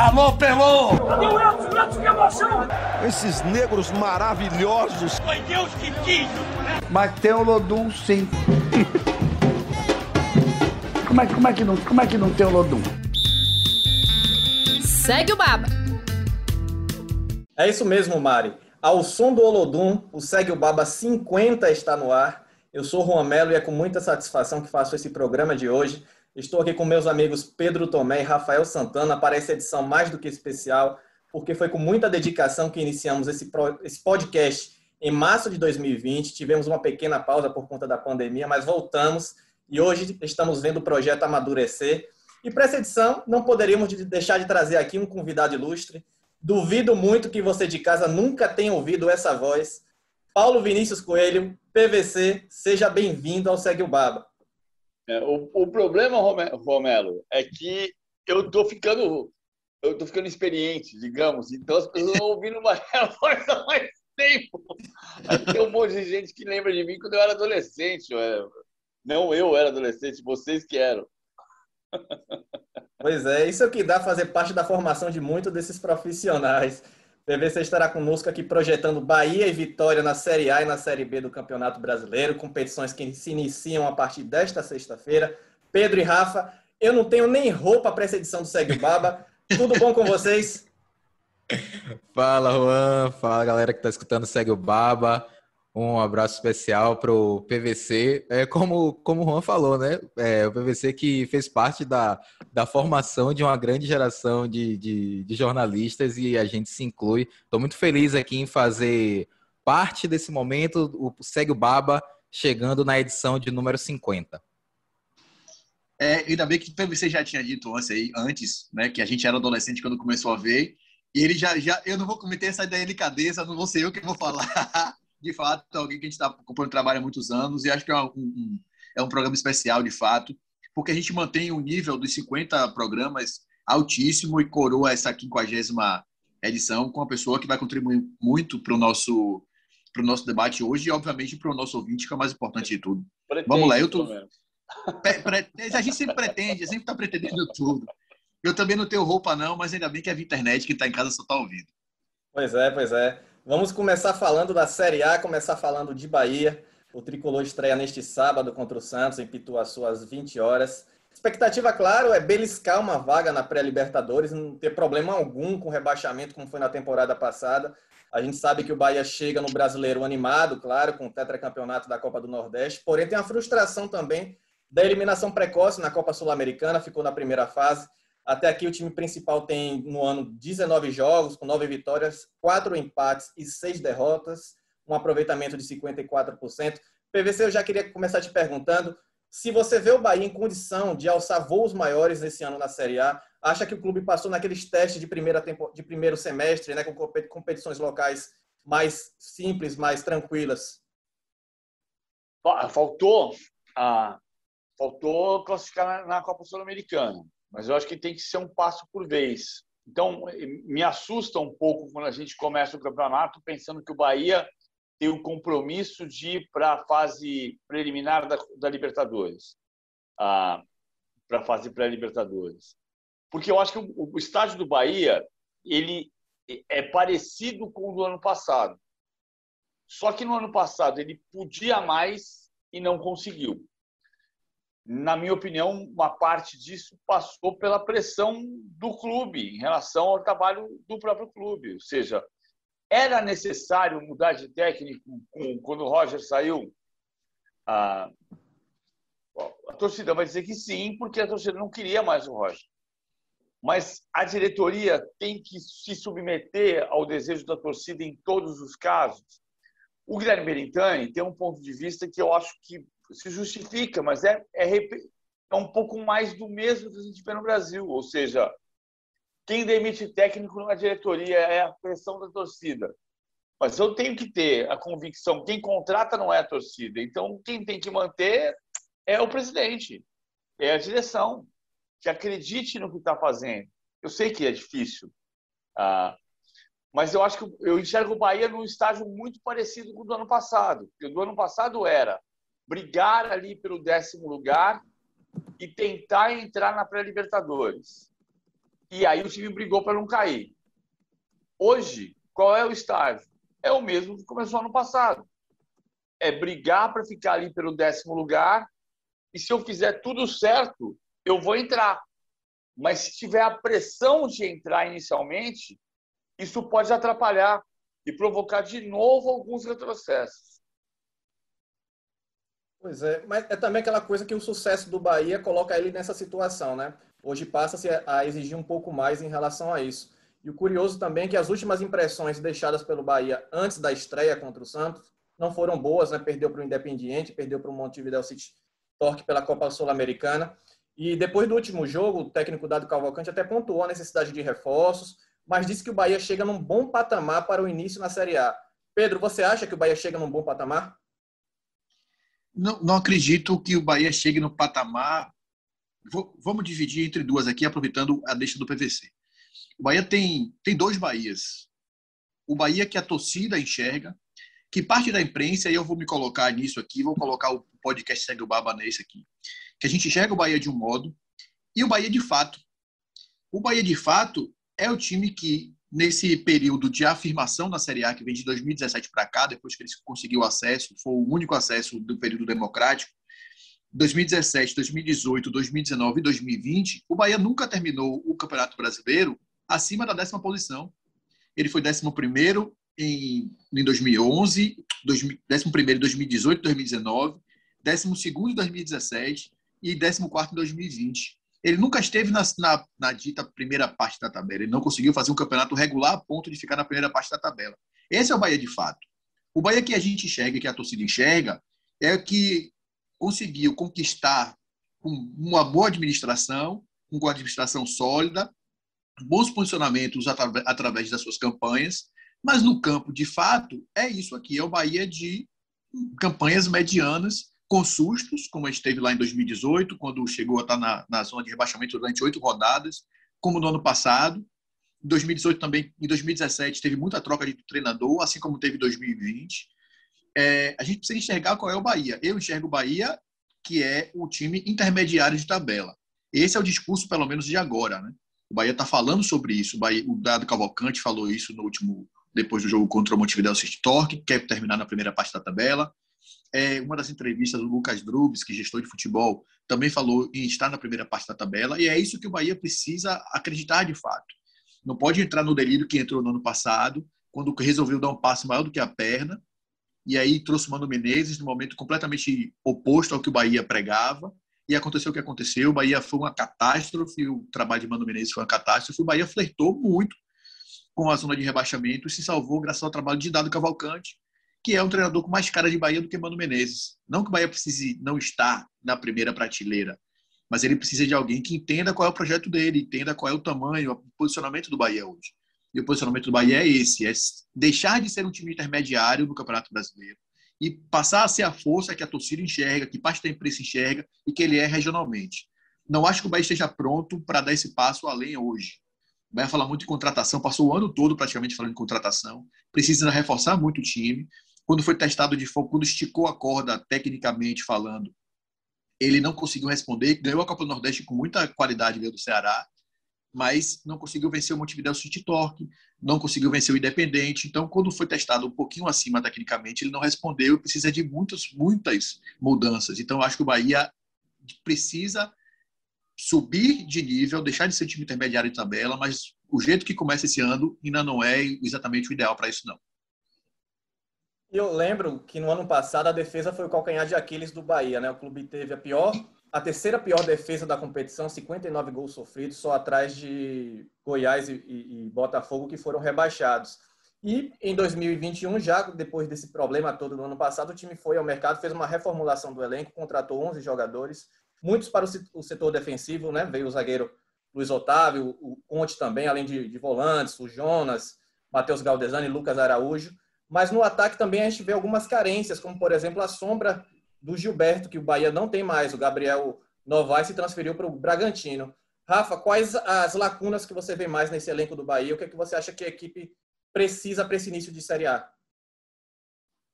Alô, Pelô! Cadê o Edson? Edson, que emoção! Esses negros maravilhosos! Foi Deus que quis, né? Mas tem o Lodum, sim. como, é, como, é que não, como é que não tem o Lodum? Segue o Baba. É isso mesmo, Mari. Ao som do Olodum, o Segue o Baba 50 está no ar. Eu sou Juan Melo e é com muita satisfação que faço esse programa de hoje. Estou aqui com meus amigos Pedro Tomé e Rafael Santana para essa edição mais do que especial, porque foi com muita dedicação que iniciamos esse, esse podcast em março de 2020. Tivemos uma pequena pausa por conta da pandemia, mas voltamos e hoje estamos vendo o projeto amadurecer. E para essa edição, não poderíamos deixar de trazer aqui um convidado ilustre. Duvido muito que você de casa nunca tenha ouvido essa voz. Paulo Vinícius Coelho, PVC, seja bem-vindo ao Segue o Baba. É, o, o, problema, Romelo, é que eu estou ficando eu tô ficando experiente, digamos, então as pessoas estão ouvindo uma voz há mais tempo. tem um monte de gente que lembra de mim quando eu era adolescente. Eu Não eu era adolescente, vocês que eram. Pois é, isso é o que dá fazer parte da formação de muitos desses profissionais. PVC estará conosco aqui projetando Bahia e Vitória na Série A e na Série B do Campeonato Brasileiro, competições que se iniciam a partir desta sexta-feira. Pedro e Rafa, eu não tenho nem roupa para essa edição do Segue o Baba. Tudo bom com vocês? Fala, Juan. Fala, galera que está escutando Segue o Baba. Um abraço especial para o PVC. É como, como o Juan falou, né? É, o PVC que fez parte da, da formação de uma grande geração de, de, de jornalistas e a gente se inclui. Estou muito feliz aqui em fazer parte desse momento. O Segue o Baba chegando na edição de número 50. É, ainda bem que o PVC já tinha dito antes, aí, antes né, que a gente era adolescente quando começou a ver. E ele já, já. Eu não vou cometer essa delicadeza, não vou ser eu que vou falar. de fato, alguém que a gente está acompanhando trabalho há muitos anos e acho que é um, um, é um programa especial, de fato, porque a gente mantém o nível dos 50 programas altíssimo e coroa essa 50 edição com uma pessoa que vai contribuir muito para o nosso para o nosso debate hoje e, obviamente, para o nosso ouvinte, que é o mais importante de tudo. Pretende, Vamos lá, eu tô... A gente sempre pretende, sempre está pretendendo tudo. Eu também não tenho roupa, não, mas ainda bem que é a internet, que está em casa só está ouvindo. Pois é, pois é. Vamos começar falando da Série A, começar falando de Bahia. O Tricolor estreia neste sábado contra o Santos, em Pituaçu, às 20 horas. Expectativa, claro, é beliscar uma vaga na pré-Libertadores, não ter problema algum com rebaixamento, como foi na temporada passada. A gente sabe que o Bahia chega no brasileiro animado, claro, com o tetracampeonato da Copa do Nordeste, porém tem a frustração também da eliminação precoce na Copa Sul-Americana, ficou na primeira fase. Até aqui o time principal tem no ano 19 jogos, com 9 vitórias, 4 empates e 6 derrotas, um aproveitamento de 54%. PVC, eu já queria começar te perguntando se você vê o Bahia em condição de alçar voos maiores nesse ano na Série A, acha que o clube passou naqueles testes de, primeira tempo, de primeiro semestre, né, com competições locais mais simples, mais tranquilas? Faltou, ah, faltou classificar na, na Copa Sul-Americana mas eu acho que tem que ser um passo por vez. Então, me assusta um pouco quando a gente começa o campeonato pensando que o Bahia tem o compromisso de ir para a fase preliminar da, da Libertadores. Ah, para a fase pré-Libertadores. Porque eu acho que o, o estádio do Bahia ele é parecido com o do ano passado. Só que no ano passado ele podia mais e não conseguiu na minha opinião, uma parte disso passou pela pressão do clube em relação ao trabalho do próprio clube. Ou seja, era necessário mudar de técnico quando o Roger saiu? A, a torcida vai dizer que sim, porque a torcida não queria mais o Roger. Mas a diretoria tem que se submeter ao desejo da torcida em todos os casos. O Guilherme Berintani tem um ponto de vista que eu acho que se justifica, mas é, é, é um pouco mais do mesmo que a gente vê no Brasil. Ou seja, quem demite técnico na diretoria é a pressão da torcida. Mas eu tenho que ter a convicção, quem contrata não é a torcida. Então, quem tem que manter é o presidente, é a direção, que acredite no que está fazendo. Eu sei que é difícil, ah, mas eu acho que eu enxergo o Bahia num estágio muito parecido com o do ano passado. Porque o do ano passado era brigar ali pelo décimo lugar e tentar entrar na pré-Libertadores. E aí o time brigou para não cair. Hoje, qual é o estágio? É o mesmo que começou ano passado. É brigar para ficar ali pelo décimo lugar. E se eu fizer tudo certo, eu vou entrar. Mas se tiver a pressão de entrar inicialmente, isso pode atrapalhar e provocar de novo alguns retrocessos. Pois é, mas é também aquela coisa que o sucesso do Bahia coloca ele nessa situação, né? Hoje passa-se a exigir um pouco mais em relação a isso. E o curioso também é que as últimas impressões deixadas pelo Bahia antes da estreia contra o Santos não foram boas, né? Perdeu para o Independiente, perdeu para o Montevideo City Torque pela Copa Sul-Americana. E depois do último jogo, o técnico Dado Cavalcante até pontuou a necessidade de reforços, mas disse que o Bahia chega num bom patamar para o início na Série A. Pedro, você acha que o Bahia chega num bom patamar? Não, não acredito que o Bahia chegue no patamar. Vou, vamos dividir entre duas aqui, aproveitando a deixa do PVC. O Bahia tem, tem dois Bahias. O Bahia que a torcida enxerga, que parte da imprensa, e eu vou me colocar nisso aqui, vou colocar o podcast Segue o Baba nesse aqui, que a gente enxerga o Bahia de um modo, e o Bahia de fato. O Bahia de fato é o time que, nesse período de afirmação na Série A, que vem de 2017 para cá, depois que ele conseguiu acesso, foi o único acesso do período democrático, 2017, 2018, 2019 e 2020, o Bahia nunca terminou o Campeonato Brasileiro acima da décima posição. Ele foi décimo primeiro em, em 2011, décimo primeiro em 2018, 2019, décimo segundo em 2017 e décimo quarto em 2020 ele nunca esteve na, na, na, dita primeira parte da tabela. Ele não conseguiu fazer um campeonato regular a ponto de ficar na primeira parte da tabela. Esse é o Bahia de fato. O Bahia que a gente enxerga, que a torcida enxerga, é que conseguiu conquistar uma boa administração, uma administração sólida, bons posicionamentos através das suas campanhas, mas no campo, de fato, é isso aqui. É o Bahia de campanhas medianas com sustos, como a gente teve lá em 2018, quando chegou a estar na, na zona de rebaixamento durante oito rodadas, como no ano passado. Em 2018 também, em 2017 teve muita troca de treinador, assim como teve em 2020. É, a gente precisa enxergar qual é o Bahia. Eu enxergo o Bahia, que é o time intermediário de tabela. Esse é o discurso, pelo menos, de agora. Né? O Bahia está falando sobre isso. O, Bahia, o Dado Cavalcante falou isso no último, depois do jogo contra o Montevideo City Torque, que quer terminar na primeira parte da tabela é, uma das entrevistas do Lucas Drubs, que é gestor de futebol, também falou em estar na primeira parte da tabela, e é isso que o Bahia precisa acreditar de fato. Não pode entrar no delírio que entrou no ano passado, quando resolveu dar um passo maior do que a perna, e aí trouxe o Mano Menezes no momento completamente oposto ao que o Bahia pregava, e aconteceu o que aconteceu. O Bahia foi uma catástrofe, o trabalho de Mano Menezes foi uma catástrofe. O Bahia flertou muito com a zona de rebaixamento e se salvou graças ao trabalho de Dado Cavalcante, que é um treinador com mais cara de Bahia do que Mano Menezes. Não que o Bahia precise não estar na primeira prateleira, mas ele precisa de alguém que entenda qual é o projeto dele, entenda qual é o tamanho, o posicionamento do Bahia hoje. E o posicionamento do Bahia é esse, é deixar de ser um time intermediário no Campeonato Brasileiro e passar a ser a força que a torcida enxerga, que parte da imprensa enxerga e que ele é regionalmente. Não acho que o Bahia esteja pronto para dar esse passo além hoje. O Bahia fala muito em contratação, passou o ano todo praticamente falando em contratação, precisa reforçar muito o time, quando foi testado de fogo, quando esticou a corda, tecnicamente falando, ele não conseguiu responder. Ganhou a Copa do Nordeste com muita qualidade do Ceará, mas não conseguiu vencer o Montevideo City Torque, não conseguiu vencer o Independente. Então, quando foi testado um pouquinho acima tecnicamente, ele não respondeu e precisa de muitas, muitas mudanças. Então, acho que o Bahia precisa subir de nível, deixar de ser time intermediário de tabela, mas o jeito que começa esse ano ainda não é exatamente o ideal para isso, não. Eu lembro que no ano passado a defesa foi o calcanhar de Aquiles do Bahia, né? O clube teve a pior, a terceira pior defesa da competição, 59 gols sofridos, só atrás de Goiás e, e, e Botafogo, que foram rebaixados. E em 2021, já depois desse problema todo do ano passado, o time foi ao mercado, fez uma reformulação do elenco, contratou 11 jogadores, muitos para o setor defensivo, né? Veio o zagueiro Luiz Otávio, o Conte também, além de, de volantes, o Jonas, Matheus Galdesani, Lucas Araújo. Mas no ataque também a gente vê algumas carências, como por exemplo a sombra do Gilberto, que o Bahia não tem mais. O Gabriel Novaes se transferiu para o Bragantino. Rafa, quais as lacunas que você vê mais nesse elenco do Bahia? O que, é que você acha que a equipe precisa para esse início de Série A?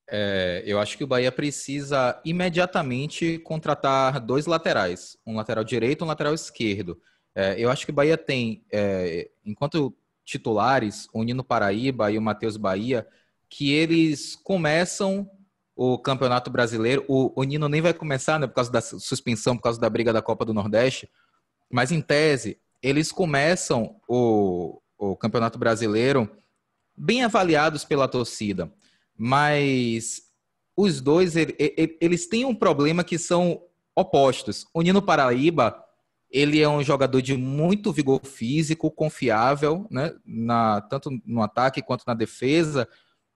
É, eu acho que o Bahia precisa imediatamente contratar dois laterais, um lateral direito e um lateral esquerdo. É, eu acho que o Bahia tem, é, enquanto titulares, o Nino Paraíba e o Matheus Bahia, que eles começam o Campeonato Brasileiro. O, o, Nino nem vai começar, né, por causa da suspensão, por causa da briga da Copa do Nordeste. Mas, em tese, eles começam o, o Campeonato Brasileiro bem avaliados pela torcida. Mas os dois, eles têm um problema que são opostos. O Nino Paraíba, ele é um jogador de muito vigor físico, confiável, né, na, tanto no ataque quanto na defesa,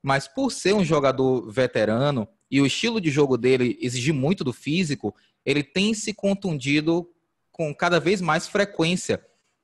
mas por ser um jogador veterano e o estilo de jogo dele exigir muito do físico, ele tem se contundido com cada vez mais frequência.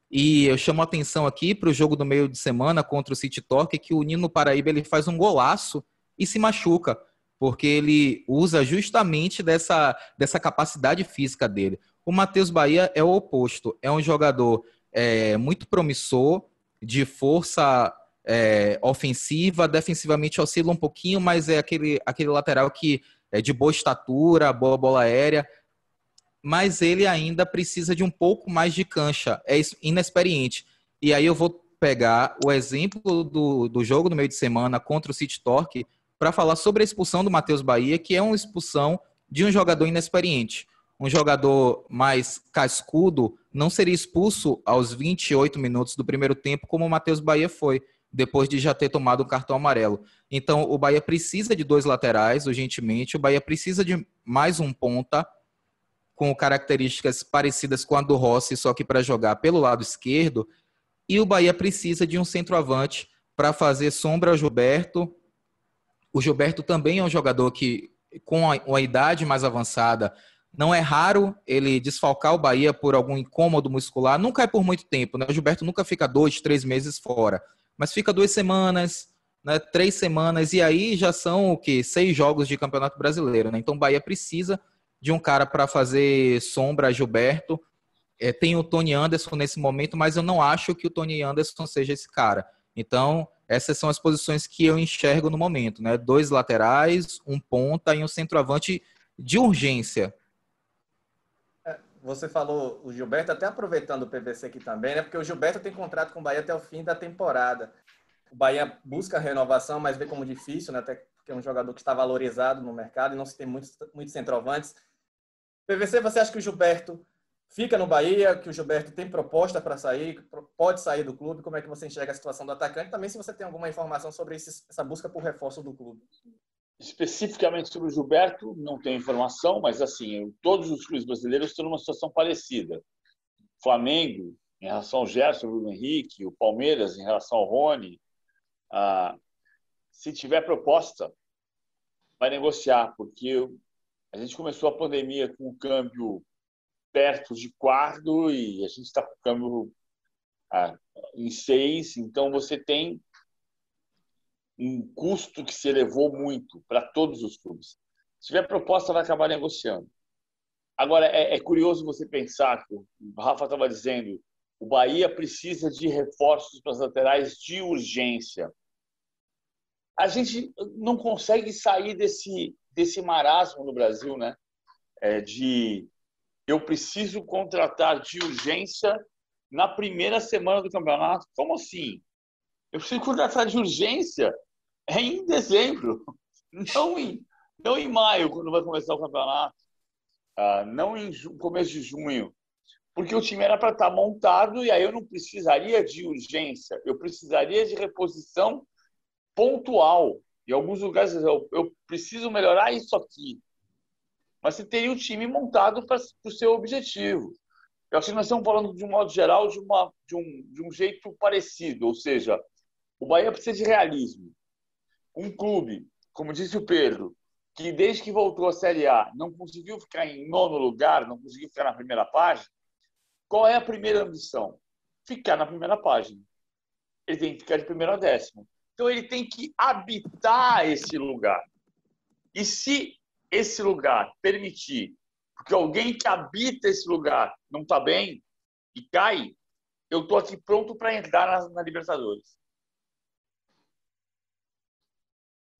E eu chamo a atenção aqui para o jogo do meio de semana contra o City Torque, que o Nino Paraíba ele faz um golaço e se machuca, porque ele usa justamente dessa, dessa capacidade física dele. O Matheus Bahia é o oposto, é um jogador é, muito promissor, de força é, ofensiva, defensivamente oscila um pouquinho, mas é aquele, aquele lateral que é de boa estatura, boa bola aérea, mas ele ainda precisa de um pouco mais de cancha, é inexperiente. E aí eu vou pegar o exemplo do, do jogo no meio de semana contra o City Torque para falar sobre a expulsão do Matheus Bahia, que é uma expulsão de um jogador inexperiente. Um jogador mais cascudo não seria expulso aos 28 minutos do primeiro tempo, como o Matheus Bahia foi depois de já ter tomado um cartão amarelo. Então, o Bahia precisa de dois laterais, urgentemente. O Bahia precisa de mais um ponta com características parecidas com a do Rossi, só que para jogar pelo lado esquerdo. E o Bahia precisa de um centroavante para fazer sombra ao Gilberto. O Gilberto também é um jogador que, com a, idade mais avançada, não é raro ele desfalcar o Bahia por algum incômodo muscular. Nunca é por muito tempo, né? O Gilberto nunca fica dois, três meses fora mas fica duas semanas, né, três semanas, e aí já são o quê? Seis jogos de Campeonato Brasileiro, né? Então o Bahia precisa de um cara para fazer sombra a Gilberto. É, tem o Tony Anderson nesse momento, mas eu não acho que o Tony Anderson seja esse cara. Então, essas são as posições que eu enxergo no momento, né? Dois laterais, um ponta e um centroavante de urgência. Você falou o Gilberto, até aproveitando o PVC aqui também, né? Porque o Gilberto tem contrato com o Bahia até o fim da temporada. O Bahia busca renovação, mas vê como difícil, né? Até porque é um jogador que está valorizado no mercado e não se tem muitos, muitos centroavantes. PVC, você acha que o Gilberto fica no Bahia, que o Gilberto tem proposta para sair, pode sair do clube? Como é que você enxerga a situação do atacante? Também se você tem alguma informação sobre esse, essa busca por reforço do clube. Especificamente sobre o Gilberto, não tenho informação, mas assim, todos os clubes brasileiros estão numa situação parecida. Flamengo, em relação ao Gerson, o Bruno Henrique, o Palmeiras, em relação ao Rony. Ah, se tiver proposta, vai negociar, porque a gente começou a pandemia com o câmbio perto de quarto e a gente está com o câmbio ah, em seis, então você tem um custo que se elevou muito para todos os clubes. Se tiver proposta, vai acabar negociando. Agora, é, é curioso você pensar, que o Rafa estava dizendo, o Bahia precisa de reforços para as laterais de urgência. A gente não consegue sair desse, desse marasmo no Brasil, né? É de eu preciso contratar de urgência na primeira semana do campeonato. Como assim? Eu preciso contratar de urgência é em dezembro, não em, não em maio, quando vai começar o campeonato, ah, não em começo de junho, porque o time era para estar tá montado e aí eu não precisaria de urgência, eu precisaria de reposição pontual. Em alguns lugares eu, eu preciso melhorar isso aqui, mas você teria o time montado para o seu objetivo. Eu acho que nós estamos falando, de um modo geral, de, uma, de, um, de um jeito parecido, ou seja, o Bahia precisa de realismo um clube, como disse o Pedro, que desde que voltou à Série A não conseguiu ficar em nono lugar, não conseguiu ficar na primeira página, qual é a primeira ambição? Ficar na primeira página. Ele tem que ficar de primeiro a décimo. Então ele tem que habitar esse lugar. E se esse lugar permitir, porque alguém que habita esse lugar não está bem e cai, eu estou aqui pronto para entrar na, na Libertadores.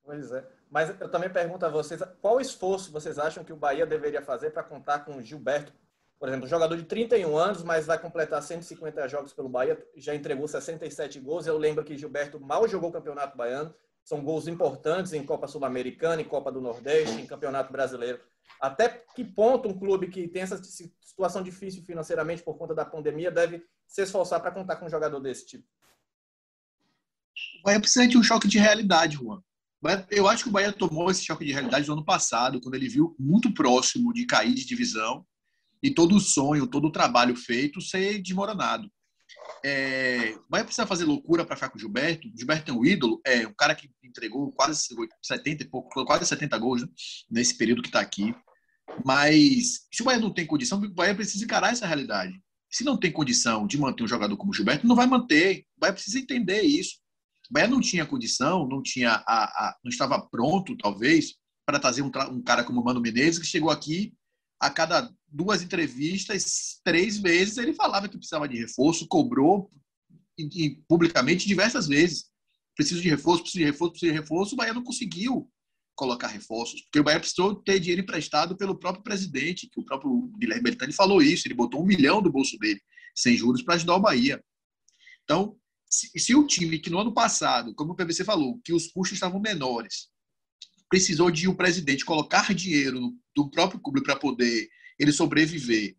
Pois é. Mas eu também pergunto a vocês, qual esforço vocês acham que o Bahia deveria fazer para contar com o Gilberto Por exemplo, jogador de 31 anos, mas vai completar 150 jogos pelo Bahia, já entregou 67 gols. Eu lembro que Gilberto mal jogou o Campeonato Baiano. São gols importantes em Copa Sul-Americana, em Copa do Nordeste, em Campeonato Brasileiro. Até que ponto um clube que tem essa situação difícil financeiramente por conta da pandemia deve se esforçar para contar com um jogador desse tipo? O Bahia precisa de um choque de realidade, Juan. Eu acho que o Bahia tomou esse choque de realidade no ano passado, quando ele viu muito próximo de cair de divisão e todo o sonho, todo o trabalho feito ser desmoronado. É, o Bahia precisa fazer loucura para ficar com o Gilberto. O Gilberto é um ídolo, é um cara que entregou quase 70 e pouco, quase 70 gols né, nesse período que está aqui. Mas se o Bahia não tem condição, o Bahia precisa encarar essa realidade. Se não tem condição de manter um jogador como o Gilberto, não vai manter. O Bahia precisa entender isso. O Bahia não tinha condição, não tinha a, a não estava pronto, talvez, para trazer um, um, cara como o Mano Menezes, que chegou aqui a cada duas entrevistas, três vezes, ele falava que precisava de reforço, cobrou e, e, publicamente diversas vezes. Preciso de reforço, preciso de reforço, preciso de reforço. O Bahia não conseguiu colocar reforços, porque o Bahia precisou ter dinheiro emprestado pelo próprio presidente, que o próprio Guilherme Beltrani falou isso, ele botou um milhão do bolso dele, sem juros, para ajudar o Bahia. Então, se, se o time que no ano passado, como o PVC falou, que os custos estavam menores, precisou de um presidente colocar dinheiro do próprio clube para poder ele sobreviver,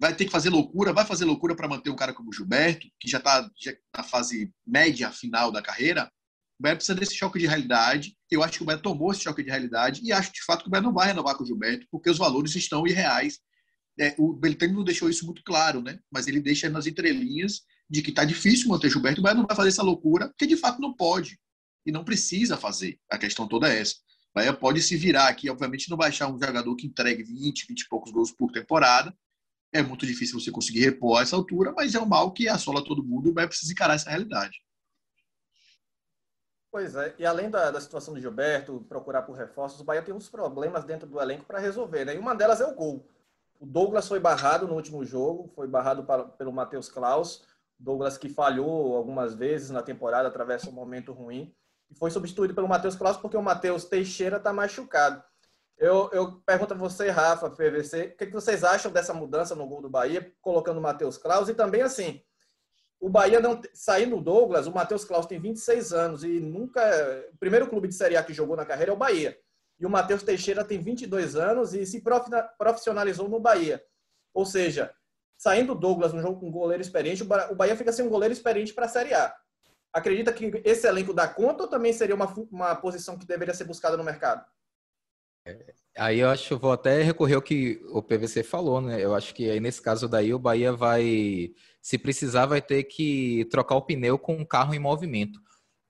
vai ter que fazer loucura, vai fazer loucura para manter um cara como o Gilberto, que já está na fase média final da carreira, o Bahia precisa desse choque de realidade. Eu acho que o Bahia tomou esse choque de realidade e acho de fato que o Bahia não vai renovar com o Gilberto, porque os valores estão irreais. É, o Beltrame não deixou isso muito claro, né? mas ele deixa nas entrelinhas de que está difícil manter Gilberto, o Bahia não vai fazer essa loucura, porque de fato não pode e não precisa fazer. A questão toda é essa. O Bahia pode se virar aqui, obviamente não vai achar um jogador que entregue 20, 20 e poucos gols por temporada. É muito difícil você conseguir repor a essa altura, mas é um mal que assola todo mundo e o Bahia precisa encarar essa realidade. Pois é, e além da, da situação do Gilberto, procurar por reforços, o Bahia tem uns problemas dentro do elenco para resolver, né? E uma delas é o gol. O Douglas foi barrado no último jogo, foi barrado para, pelo Matheus Klaus. Douglas que falhou algumas vezes na temporada, atravessa um momento ruim e foi substituído pelo Matheus Klaus porque o Matheus Teixeira está machucado. Eu, eu pergunto a você, Rafa, PVC, o que, que vocês acham dessa mudança no gol do Bahia, colocando o Matheus Klaus? E também, assim, o Bahia não saindo o Douglas, o Matheus Klaus tem 26 anos e nunca. O primeiro clube de Série A que jogou na carreira é o Bahia. E o Matheus Teixeira tem 22 anos e se profissionalizou no Bahia. Ou seja, saindo o Douglas no jogo com um goleiro experiente, o Bahia fica sem um goleiro experiente para a Série A. Acredita que esse elenco dá conta ou também seria uma, uma posição que deveria ser buscada no mercado? Aí eu acho vou até recorrer ao que o PVC falou, né? Eu acho que aí nesse caso daí o Bahia vai, se precisar, vai ter que trocar o pneu com um carro em movimento.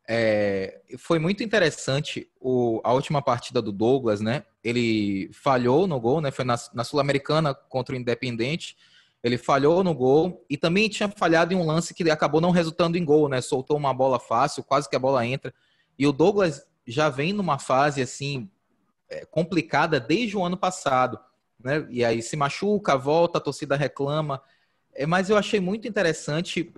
É, foi muito interessante o, a última partida do Douglas, né? Ele falhou no gol, né? Foi na, na Sul-Americana contra o Independente ele falhou no gol e também tinha falhado em um lance que acabou não resultando em gol, né? Soltou uma bola fácil, quase que a bola entra. E o Douglas já vem numa fase assim é, complicada desde o ano passado, né? E aí se machuca, volta, a torcida reclama. É, mas eu achei muito interessante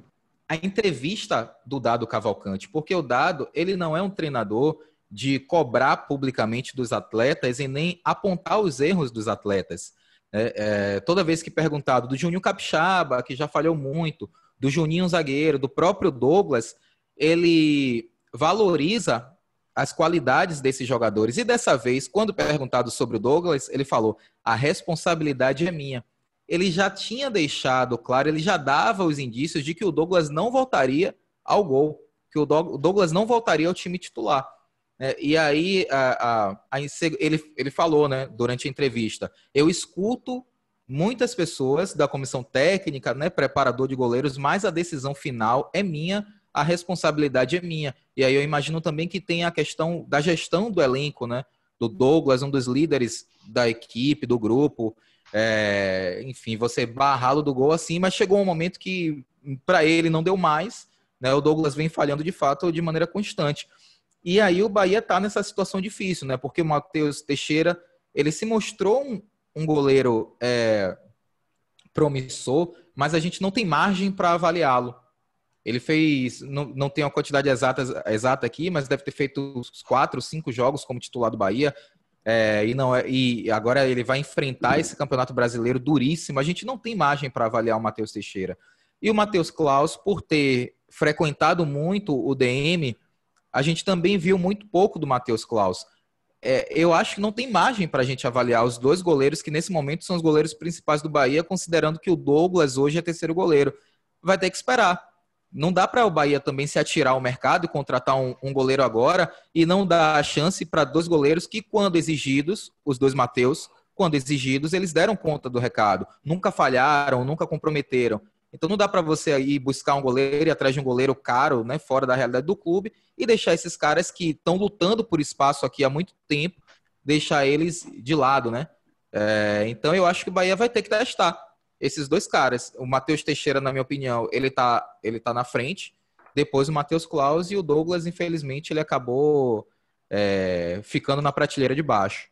a entrevista do Dado Cavalcante, porque o Dado ele não é um treinador de cobrar publicamente dos atletas e nem apontar os erros dos atletas. É, é, toda vez que perguntado do Juninho Capixaba, que já falhou muito, do Juninho Zagueiro, do próprio Douglas, ele valoriza as qualidades desses jogadores. E dessa vez, quando perguntado sobre o Douglas, ele falou: a responsabilidade é minha. Ele já tinha deixado claro, ele já dava os indícios de que o Douglas não voltaria ao gol, que o Douglas não voltaria ao time titular. É, e aí a, a, a, ele, ele falou né, durante a entrevista: eu escuto muitas pessoas da comissão técnica, né, preparador de goleiros, mas a decisão final é minha, a responsabilidade é minha. E aí eu imagino também que tem a questão da gestão do elenco, né? Do Douglas, um dos líderes da equipe, do grupo. É, enfim, você barrá-lo do gol assim, mas chegou um momento que para ele não deu mais. Né, o Douglas vem falhando de fato de maneira constante. E aí o Bahia está nessa situação difícil, né? Porque o Matheus Teixeira ele se mostrou um, um goleiro é, promissor, mas a gente não tem margem para avaliá-lo. Ele fez, não, não uma quantidade exata, exata aqui, mas deve ter feito uns quatro, cinco jogos como titular do Bahia. É, e não é, e agora ele vai enfrentar esse campeonato brasileiro duríssimo. A gente não tem margem para avaliar o Matheus Teixeira. E o Matheus Klaus, por ter frequentado muito o DM, a gente também viu muito pouco do Matheus Klaus. É, eu acho que não tem margem para a gente avaliar os dois goleiros que nesse momento são os goleiros principais do Bahia, considerando que o Douglas hoje é terceiro goleiro. Vai ter que esperar. Não dá para o Bahia também se atirar ao mercado e contratar um, um goleiro agora e não dar a chance para dois goleiros que, quando exigidos, os dois Mateus, quando exigidos, eles deram conta do recado. Nunca falharam, nunca comprometeram. Então não dá para você ir buscar um goleiro e atrás de um goleiro caro, né, fora da realidade do clube, e deixar esses caras que estão lutando por espaço aqui há muito tempo, deixar eles de lado, né? É, então eu acho que o Bahia vai ter que testar esses dois caras. O Matheus Teixeira, na minha opinião, ele tá, ele tá na frente. Depois o Matheus Klaus e o Douglas, infelizmente, ele acabou é, ficando na prateleira de baixo.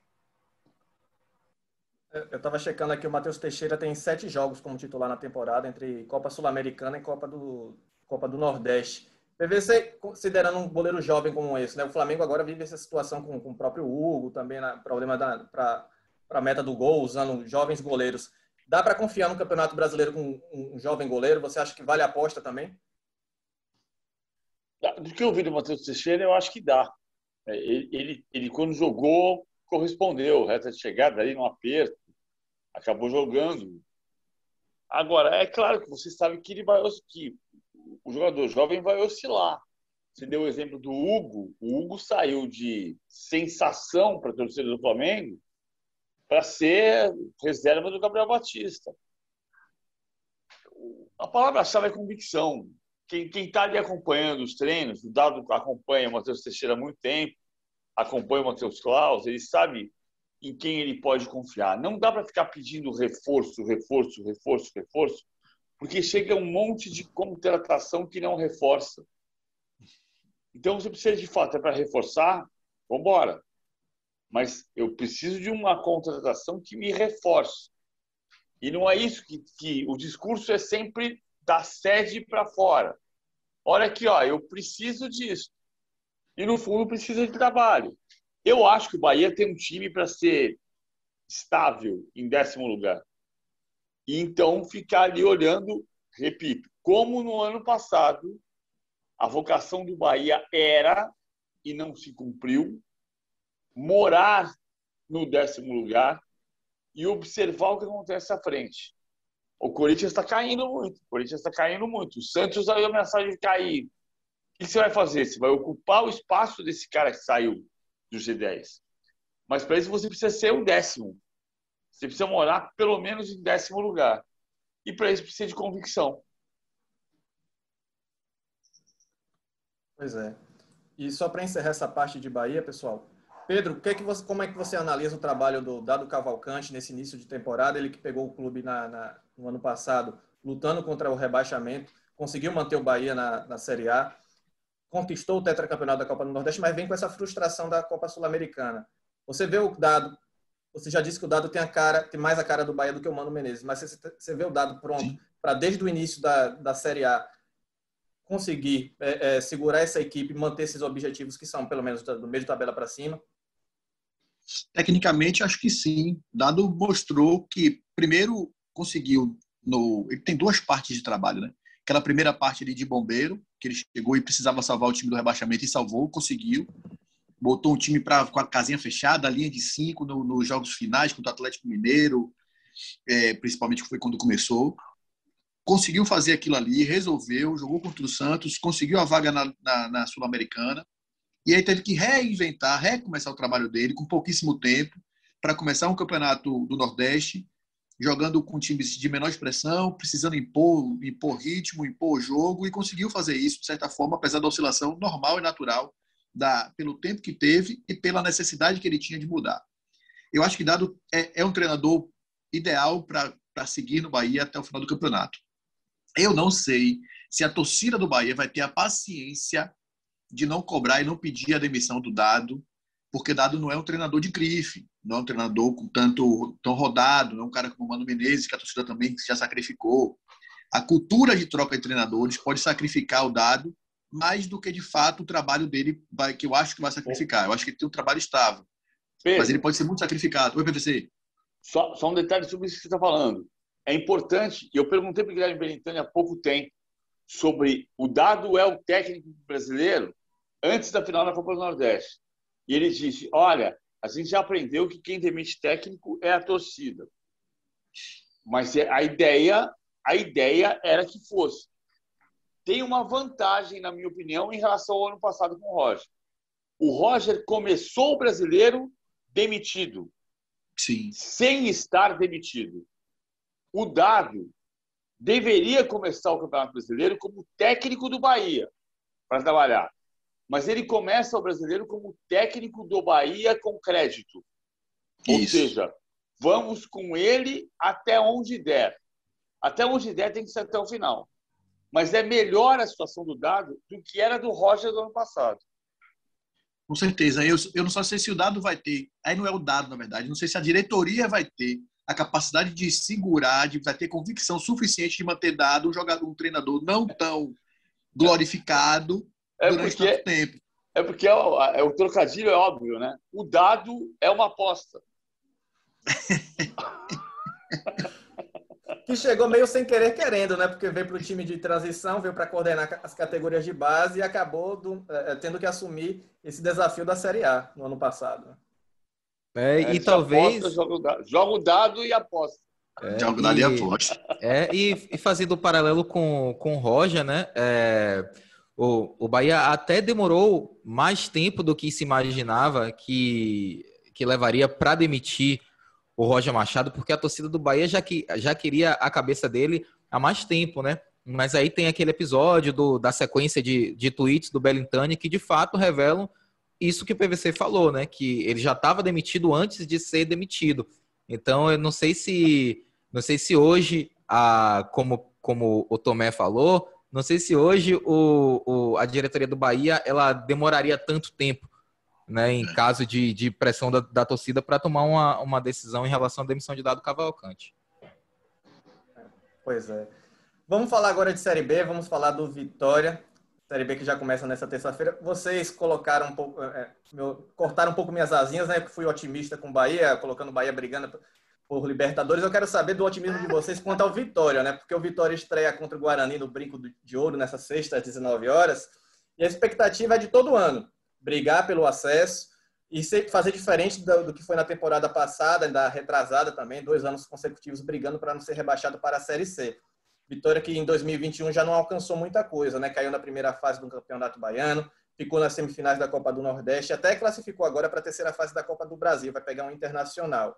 Eu estava checando aqui, o Matheus Teixeira tem sete jogos como titular na temporada, entre Copa Sul-Americana e Copa do, Copa do Nordeste. PVC, considerando um goleiro jovem como esse, né? O Flamengo agora vive essa situação com, com o próprio Hugo, também na problema para a meta do gol, usando jovens goleiros. Dá para confiar no Campeonato Brasileiro com um jovem goleiro? Você acha que vale a aposta também? Do que eu vi do Matheus Teixeira, eu acho que dá. É, ele, ele, ele quando jogou, correspondeu. Reta de chegada ali no aperto, acabou jogando. Agora, é claro que você sabe que ele vai que o jogador jovem vai oscilar. Você deu o exemplo do Hugo. O Hugo saiu de sensação para a torcida do Flamengo para ser reserva do Gabriel Batista. A palavra-chave é convicção. Quem está ali acompanhando os treinos, o Dado acompanha o Matheus Teixeira há muito tempo, acompanha o Matheus Klaus, ele sabe em quem ele pode confiar. Não dá para ficar pedindo reforço, reforço, reforço, reforço, porque chega um monte de contratação que não reforça. Então, você precisa de fato é para reforçar, vamos embora mas eu preciso de uma contratação que me reforce. E não é isso que, que o discurso é sempre da sede para fora. Olha aqui, ó, eu preciso disso. E no fundo precisa de trabalho. Eu acho que o Bahia tem um time para ser estável em décimo lugar. E então ficar ali olhando, repito, como no ano passado a vocação do Bahia era e não se cumpriu, morar no décimo lugar e observar o que acontece à frente. O Corinthians está caindo muito. O Corinthians está caindo muito. O Santos aí ameaçado de cair. Que você vai fazer? Você vai ocupar o espaço desse cara que saiu do G10. Mas para isso você precisa ser o décimo. Você precisa morar pelo menos em décimo lugar. E para isso precisa de convicção. Pois é. E só para encerrar essa parte de Bahia, pessoal, Pedro, que é que você, como é que você analisa o trabalho do Dado Cavalcante nesse início de temporada? Ele que pegou o clube na, na, no ano passado, lutando contra o rebaixamento, conseguiu manter o Bahia na, na Série A, conquistou o tetracampeonato da Copa do Nordeste, mas vem com essa frustração da Copa Sul-Americana. Você vê o Dado, você já disse que o Dado tem a cara, tem mais a cara do Bahia do que o Mano Menezes, mas você, você vê o Dado pronto para desde o início da, da Série A conseguir é, é, segurar essa equipe, manter esses objetivos que são pelo menos do meio de tabela para cima? Tecnicamente, acho que sim. Dado mostrou que, primeiro, conseguiu. No, ele tem duas partes de trabalho, né? Aquela primeira parte ali de bombeiro, que ele chegou e precisava salvar o time do rebaixamento e salvou, conseguiu. Botou um time pra, com a casinha fechada, a linha de cinco no, nos jogos finais contra o Atlético Mineiro, é, principalmente que foi quando começou. Conseguiu fazer aquilo ali, resolveu, jogou contra o Santos, conseguiu a vaga na, na, na Sul-Americana e aí teve que reinventar, recomeçar o trabalho dele com pouquíssimo tempo para começar um campeonato do Nordeste, jogando com times de menor expressão, precisando impor, impor ritmo, impor jogo e conseguiu fazer isso de certa forma, apesar da oscilação normal e natural da pelo tempo que teve e pela necessidade que ele tinha de mudar. Eu acho que Dado é, é um treinador ideal para seguir no Bahia até o final do campeonato. Eu não sei se a torcida do Bahia vai ter a paciência de não cobrar e não pedir a demissão do Dado, porque Dado não é um treinador de grife, não é um treinador com tanto tão rodado, não é um cara como o Mano Menezes, que a torcida também já sacrificou. A cultura de troca de treinadores pode sacrificar o Dado mais do que de fato o trabalho dele vai, que eu acho que vai sacrificar. Eu acho que ele tem um trabalho estável. Pedro, Mas ele pode ser muito sacrificado. Oi, PVC. só, só um detalhe sobre isso que você está falando. É importante, e eu perguntei para o Guilherme Benintani há pouco tempo sobre o dado é o técnico brasileiro antes da final da Copa do Nordeste. E ele disse: Olha, a gente já aprendeu que quem demite técnico é a torcida. Mas é- a ideia, a ideia era que fosse. Tem uma vantagem, na minha opinião, em relação ao ano passado com o Roger. O Roger começou o brasileiro demitido, Sim. sem estar demitido. O Dado deveria começar o Campeonato Brasileiro como técnico do Bahia para trabalhar. Mas ele começa o brasileiro como técnico do Bahia com crédito. Ou Isso. seja, vamos com ele até onde der. Até onde der tem que ser até o final. Mas é melhor a situação do Dado do que era do Roger do ano passado. Com certeza. Eu, eu não só sei se o dado vai ter. Aí não é o dado, na verdade. Não sei se a diretoria vai ter a capacidade de segurar, de vai ter convicção suficiente de manter dado um jogador, um treinador não tão glorificado É durante porque, tanto tempo. é porque é o, é o trocadilho é óbvio, né? O Dado é uma aposta. Que chegou meio sem querer querendo, né? Porque veio para o time de transição, veio para coordenar as categorias de base e acabou do- eh, tendo que assumir esse desafio da Série A no ano passado. É, É, e talvez. aposta, joga, o dado, joga o dado e aposta. é, Jogo e- dali aposta. É, e, e fazendo o paralelo com, com o Roger, né? é, o, o Bahia até demorou mais tempo do que se imaginava que, que levaria para demitir o Roger Machado, porque a torcida do Bahia já, que, já queria a cabeça dele há mais tempo, né? Mas aí tem aquele episódio do, da sequência de, de tweets do Bellintani que de fato revelam isso que o PVC falou, né? Que ele já estava demitido antes de ser demitido. Então eu não sei se não sei se hoje, a, como, como o Tomé falou, não sei se hoje o, o- a diretoria do Bahia ela demoraria tanto tempo, né, em caso de, de pressão da, da torcida para tomar uma, uma decisão em relação à demissão de Dado Cavalcante. Pois é. Vamos falar agora de Série B, vamos falar do Vitória. Série B que já começa nessa terça-feira. Vocês colocaram um pouco, é, meu- cortaram um pouco minhas asinhas, né? Que fui otimista com o Bahia, colocando o Bahia brigando por Libertadores. Eu quero saber do otimismo de vocês quanto ao Vitória, né? Porque o Vitória estreia contra o Guarani no Brinco de Ouro nessa sexta às 19 horas. E a expectativa é de todo ano brigar pelo acesso e fazer diferente do, que foi na temporada passada, da retrasada também, dois anos consecutivos brigando para não ser rebaixado para a Série C. Vitória que em 2021 já não alcançou muita coisa, né? Caiu na primeira fase do Campeonato Baiano, ficou nas semifinais da Copa do Nordeste, até classificou agora para a terceira fase da Copa do Brasil, vai pegar um internacional.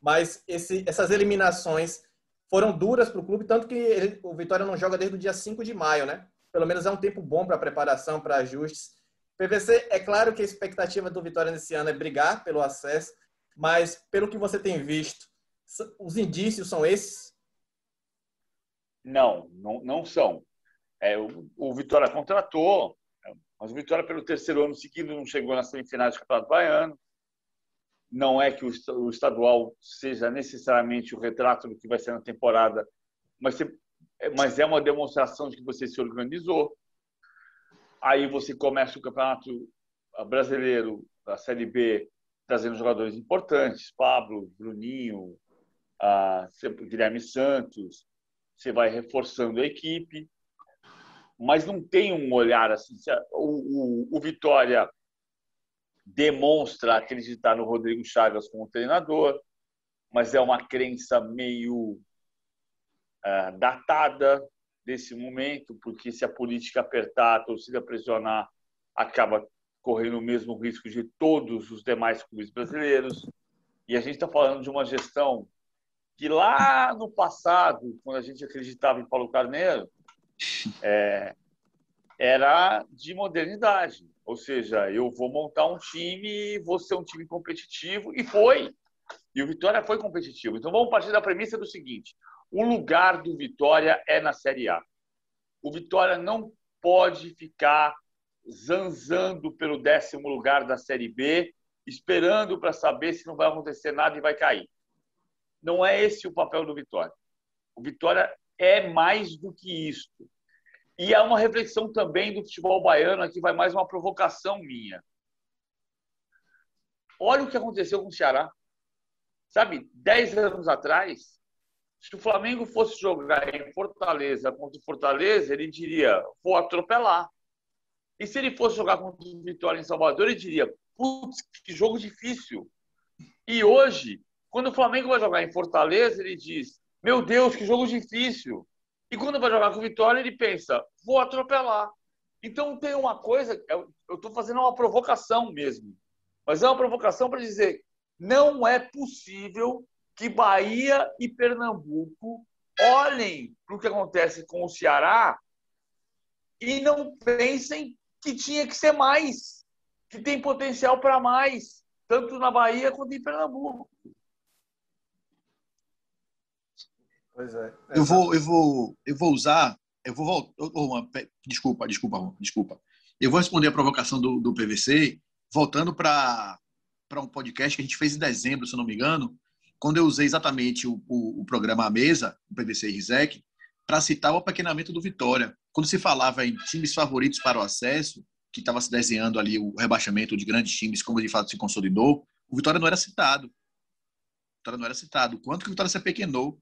Mas esse- essas eliminações foram duras para o clube, tanto que ele- o Vitória não joga desde o dia 5 de maio, né? Pelo menos é um tempo bom para preparação, para ajustes. PVC, é claro que a expectativa do Vitória nesse ano é brigar pelo acesso, mas pelo que você tem visto, os indícios são esses? Não, não, não são. É, o, o Vitória contratou, mas o Vitória, pelo terceiro ano seguido, não chegou nas semifinais do Campeonato Baiano. Não é que o, esta- o estadual seja necessariamente o retrato do que vai ser na temporada, mas, você- é- mas é uma demonstração de que você se organizou. Aí você começa o Campeonato Brasileiro, a Série B, trazendo jogadores importantes, Pablo, Bruninho, ah, Guilherme Santos, você vai reforçando a equipe, mas não tem um olhar assim. a- O, o, o Vitória demonstra acreditar no Rodrigo Chagas como treinador, mas é uma crença meio ah, datada desse momento, porque se a política apertar, a torcida pressionar, acaba correndo o mesmo risco de todos os demais clubes brasileiros. E a gente está falando de uma gestão que lá no passado, quando a gente acreditava em Paulo Carneiro, é, era de modernidade. Ou seja, eu vou montar um time vou ser um time competitivo. E foi. E o Vitória foi competitivo. Então vamos partir da premissa do seguinte: o lugar do Vitória é na Série A. O Vitória não pode ficar zanzando pelo décimo lugar da Série B, esperando para saber se não vai acontecer nada e vai cair. Não é esse o papel do Vitória. O Vitória é mais do que isso. E é uma reflexão também do futebol baiano, aqui vai mais uma provocação minha. olha o que aconteceu com o Ceará. Sabe, dez anos atrás, se o Flamengo fosse jogar em Fortaleza contra o Fortaleza, ele diria: vou atropelar. E se ele fosse jogar contra o Vitória em Salvador, ele diria: putz, que jogo difícil. E hoje, quando o Flamengo vai jogar em Fortaleza, ele diz: meu Deus, que jogo difícil. E quando vai jogar com o Vitória, ele pensa: vou atropelar. Então tem uma coisa, eu estou fazendo uma provocação mesmo, mas é uma provocação para dizer: não é possível que Bahia e Pernambuco olhem para o que acontece com o Ceará e não pensem que tinha que ser mais, que tem potencial para mais, tanto na Bahia quanto em Pernambuco. Pois é. Eu vou, eu vou, eu vou usar, eu vou voltar. Desculpa, desculpa, desculpa. Eu vou responder a provocação do, do PVC, voltando para um podcast que a gente fez em dezembro, se não me engano, quando eu usei exatamente o, o, o programa A Mesa, o PVC e Rizek, para citar o apequenamento do Vitória. Quando se falava em times favoritos para o acesso, que estava se desenhando ali o rebaixamento de grandes times, como de fato se consolidou, o Vitória não era citado. O Vitória não era citado. Quanto que o Vitória se apequenou?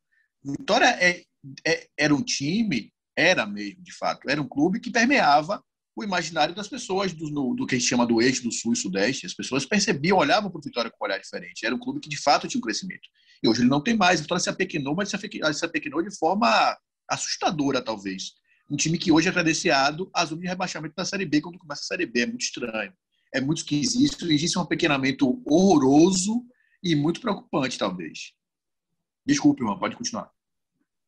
Vitória é, é, era um time, era mesmo, de fato, era um clube que permeava o imaginário das pessoas do, do que a gente chama do eixo do sul e sudeste. As pessoas percebiam, olhavam para o Vitória com um olhar diferente. Era um clube que de fato tinha um crescimento. E hoje ele não tem mais. O Vitória se apequenou, mas se apequenou, de forma assustadora, talvez. Um time que hoje é credenciado à zona de rebaixamento da Série B quando começa a Série B. É muito estranho. É muito esquisito. Existe um apequenamento horroroso e muito preocupante, talvez. Desculpe, irmão, pode continuar.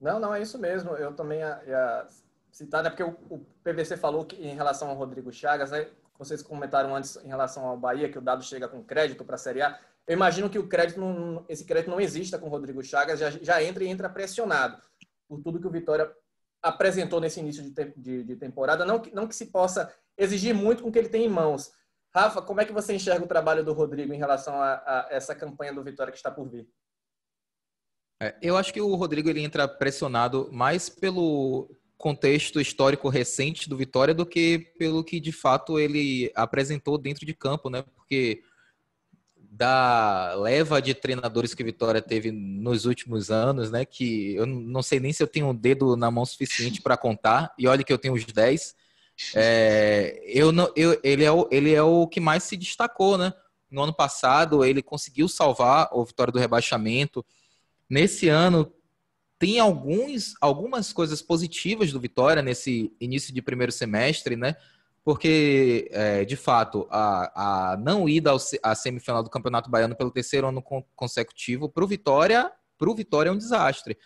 Não, não, é isso mesmo. Eu também ia, ia citar, né? Porque o, o, PVC falou que em relação ao Rodrigo Chagas, né? Vocês comentaram antes em relação ao Bahia que o dado chega com crédito para a Série A. Eu imagino que o crédito, não, esse crédito não exista com o Rodrigo Chagas, já, já entra e entra pressionado por tudo que o Vitória apresentou nesse início de, de, de temporada. Não que, não que se possa exigir muito com o que ele tem em mãos. Rafa, como é que você enxerga o trabalho do Rodrigo em relação a, a essa campanha do Vitória que está por vir? É, eu acho que o Rodrigo ele entra pressionado mais pelo contexto histórico recente do Vitória do que pelo que de fato ele apresentou dentro de campo, né? Porque da leva de treinadores que Vitória teve nos últimos anos, né? Que eu não sei nem se eu tenho um dedo na mão suficiente para contar, e olha que eu tenho os 10. É, eu não, eu, ele, é o, ele é o que mais se destacou, né? No ano passado, ele conseguiu salvar o Vitória do rebaixamento Nesse ano, tem alguns, algumas coisas positivas do Vitória nesse início de primeiro semestre, né? Porque, é, de fato, a, a não ida à semifinal do Campeonato Baiano pelo terceiro ano consecutivo para o Vitória, para o Vitória é um desastre.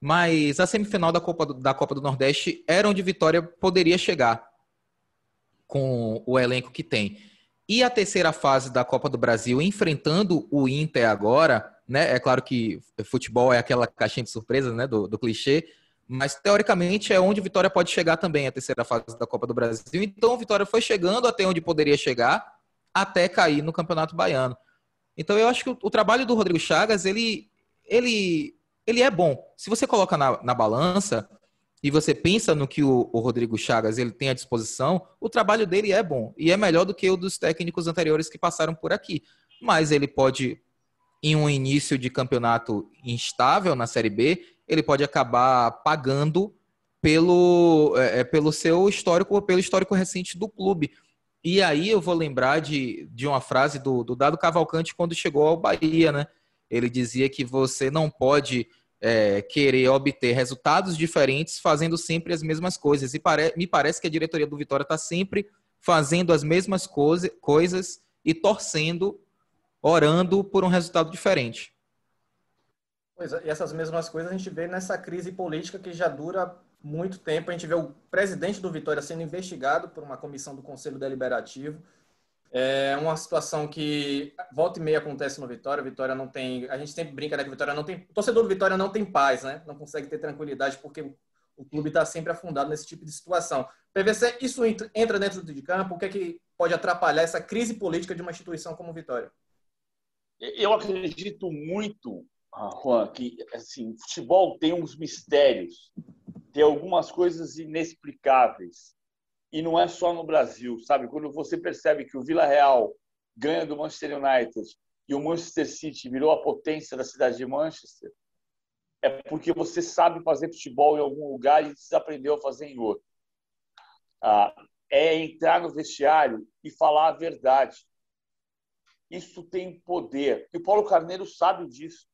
Mas a semifinal da Copa do, da Copa do Nordeste era onde Vitória poderia chegar com o elenco que tem. E a terceira fase da Copa do Brasil, enfrentando o Inter agora, né? É claro que futebol é aquela caixinha de surpresas, né? Do, do clichê, mas teoricamente é onde Vitória pode chegar também, a terceira fase da Copa do Brasil. Então, Vitória foi chegando até onde poderia chegar, até cair no Campeonato Baiano. Então, eu acho que o, o trabalho do Rodrigo Chagas, ele, ele, ele é bom. Se você coloca na, na balança e você pensa no que o, o, Rodrigo Chagas ele tem à disposição, o trabalho dele é bom e é melhor do que o dos técnicos anteriores que passaram por aqui. Mas ele pode em um início de campeonato instável na Série B, ele pode acabar pagando pelo, é, é, pelo seu histórico, pelo histórico recente do clube. E aí eu vou lembrar de, de uma frase do, do Dado Cavalcante quando chegou ao Bahia, né? Ele dizia que você não pode é, querer obter resultados diferentes fazendo sempre as mesmas coisas. E pare, me parece que a diretoria do Vitória está sempre fazendo as mesmas coisa, coisas e torcendo orando por um resultado diferente. Pois é, e essas mesmas coisas a gente vê nessa crise política que já dura muito tempo. A gente vê o presidente do Vitória sendo investigado por uma comissão do Conselho Deliberativo. É uma situação que volta e meia acontece no Vitória. Vitória não tem. A gente sempre brinca né, que Vitória não tem. O torcedor do Vitória não tem paz, né? Não consegue ter tranquilidade porque o clube está sempre afundado nesse tipo de situação. PVC, isso entra dentro de campo? O que é que pode atrapalhar essa crise política de uma instituição como Vitória? Eu acredito muito, ah, Juan, que assim, futebol tem uns mistérios, tem algumas coisas inexplicáveis. E não é só no Brasil, sabe? Quando você percebe que o Vila Real ganha do Manchester United e o Manchester City virou a potência da cidade de Manchester, é porque você sabe fazer futebol em algum lugar e desaprendeu a fazer em outro. Ah, é entrar no vestiário e falar a verdade. Isso tem poder. E o Paulo Carneiro sabe disso.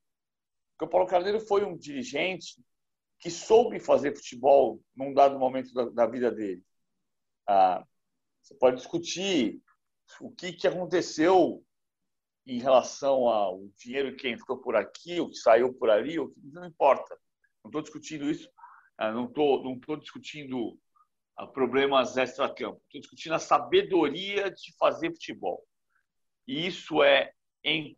Porque o Paulo Carneiro foi um dirigente que soube fazer futebol num dado momento da, da vida dele. Ah, você pode discutir o que, que aconteceu em relação ao dinheiro que entrou por aqui, o que saiu por ali, não importa. Não estou discutindo isso, ah, não estou não tô discutindo ah, problemas extra-campo. Estou discutindo a sabedoria de fazer futebol. E isso é. Em...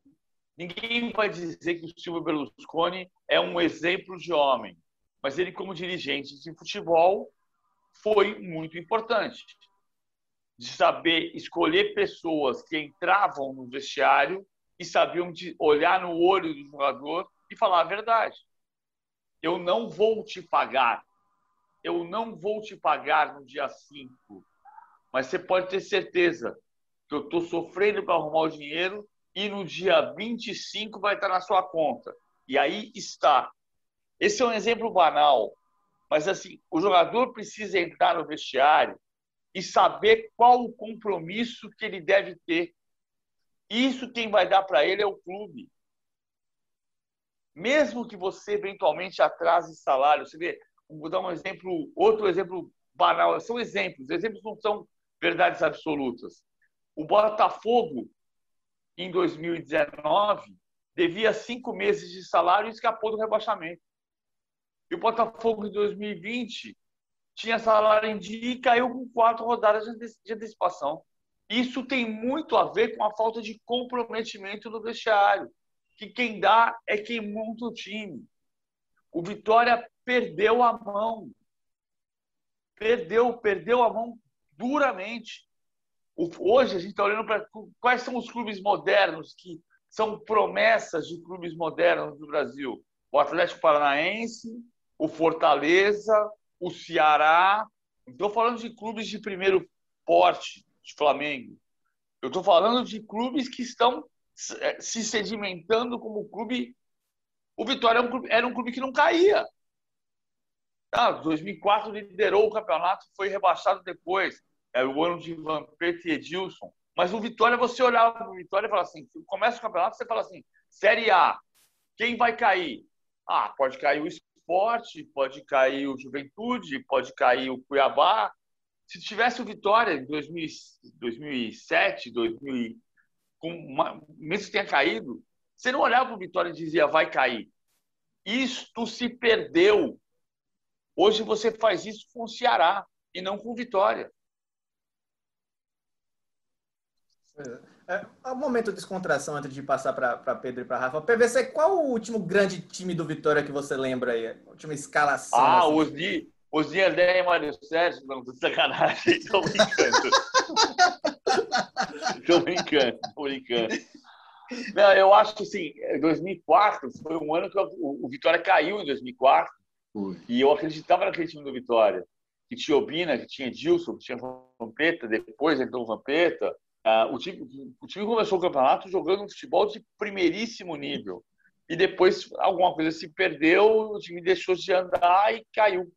Ninguém vai dizer que o Silvio Berlusconi é um exemplo de homem, mas ele, como dirigente de futebol, foi muito importante de saber escolher pessoas que entravam no vestiário e sabiam de olhar no olho do jogador e falar a verdade. Eu não vou te pagar. Eu não vou te pagar no dia 5. Mas você pode ter certeza que eu estou sofrendo para arrumar o dinheiro e no dia 25 vai estar na sua conta. E aí está. Esse é um exemplo banal, mas assim, o jogador precisa entrar no vestiário e saber qual o compromisso que ele deve ter. Isso quem vai dar para ele é o clube. Mesmo que você eventualmente atrase salário, você vê, vou dar um exemplo, outro exemplo banal, são exemplos, exemplos não são verdades absolutas. O Botafogo, em 2019, devia cinco meses de salário e escapou do rebaixamento. E o Botafogo, em 2020, tinha salário em dia e caiu com quatro rodadas de antecipação. Isso tem muito a ver com a falta de comprometimento no vestiário, que quem dá é quem monta o time. O Vitória perdeu a mão. Perdeu, perdeu a mão duramente. Hoje a gente está olhando para quais são os clubes modernos que são promessas de clubes modernos do Brasil. O Atlético Paranaense, o Fortaleza, o Ceará. Estou falando de clubes de primeiro porte, de Flamengo. Eu estou falando de clubes que estão eh, se sedimentando como clube. O Vitória clube, era um clube que não caía. Ah, 2004 liderou o campeonato, foi rebaixado depois. Era o ano de Vampeta e Edilson. Mas o Vitória, você olhava para o Vitória e fala assim: começa o campeonato, você fala assim, Série A, quem vai cair? Ah, pode cair o Esporte, pode cair o Juventude, pode cair o Cuiabá. Se tivesse o Vitória em 2007, 2000, com uma, mesmo que tenha caído, você não olhava para o Vitória e dizia vai cair. Isto se perdeu. Hoje você faz isso com o Ceará e não com o Vitória. É, um momento de descontração antes de passar para Pedro e para Rafa. PVC, qual o último grande time do Vitória que você lembra aí? A última escalação. Ah, assim. os de, os de André e Mário Sérgio, não, tô sacanagem, tô brincando. tô brincando, tô brincando. Não, eu acho que assim, 2004 foi um ano que o, o Vitória caiu em 2004 Ui. e eu acreditava naquele time do Vitória. Que tinha Obina, que tinha Dilson, que tinha Vampeta, depois entrou o Vampeta, Uh, o, time, o time começou o campeonato jogando um futebol de primeiríssimo nível. E depois alguma coisa se perdeu, o time deixou de andar e caiu.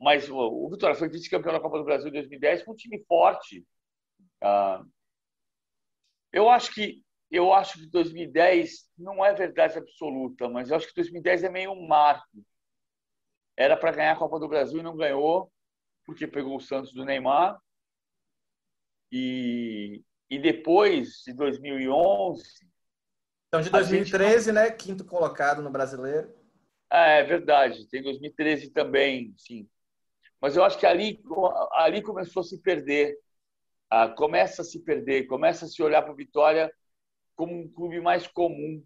Mas o, o Vitória foi vice-campeão da Copa do Brasil em 2010 com um time forte. Uh, eu acho que eu acho que 2010 não é verdade absoluta, mas eu acho que 2010 é meio um marco. Era para ganhar a Copa do Brasil e não ganhou, porque pegou o Santos do Neymar. E, e depois de 2011. Então, de 2013, não... né? Quinto colocado no brasileiro. É, é verdade, tem 2013 também, sim. Mas eu acho que ali, ali começou a se perder. Ah, começa a se perder, começa a se olhar para o Vitória como um clube mais comum.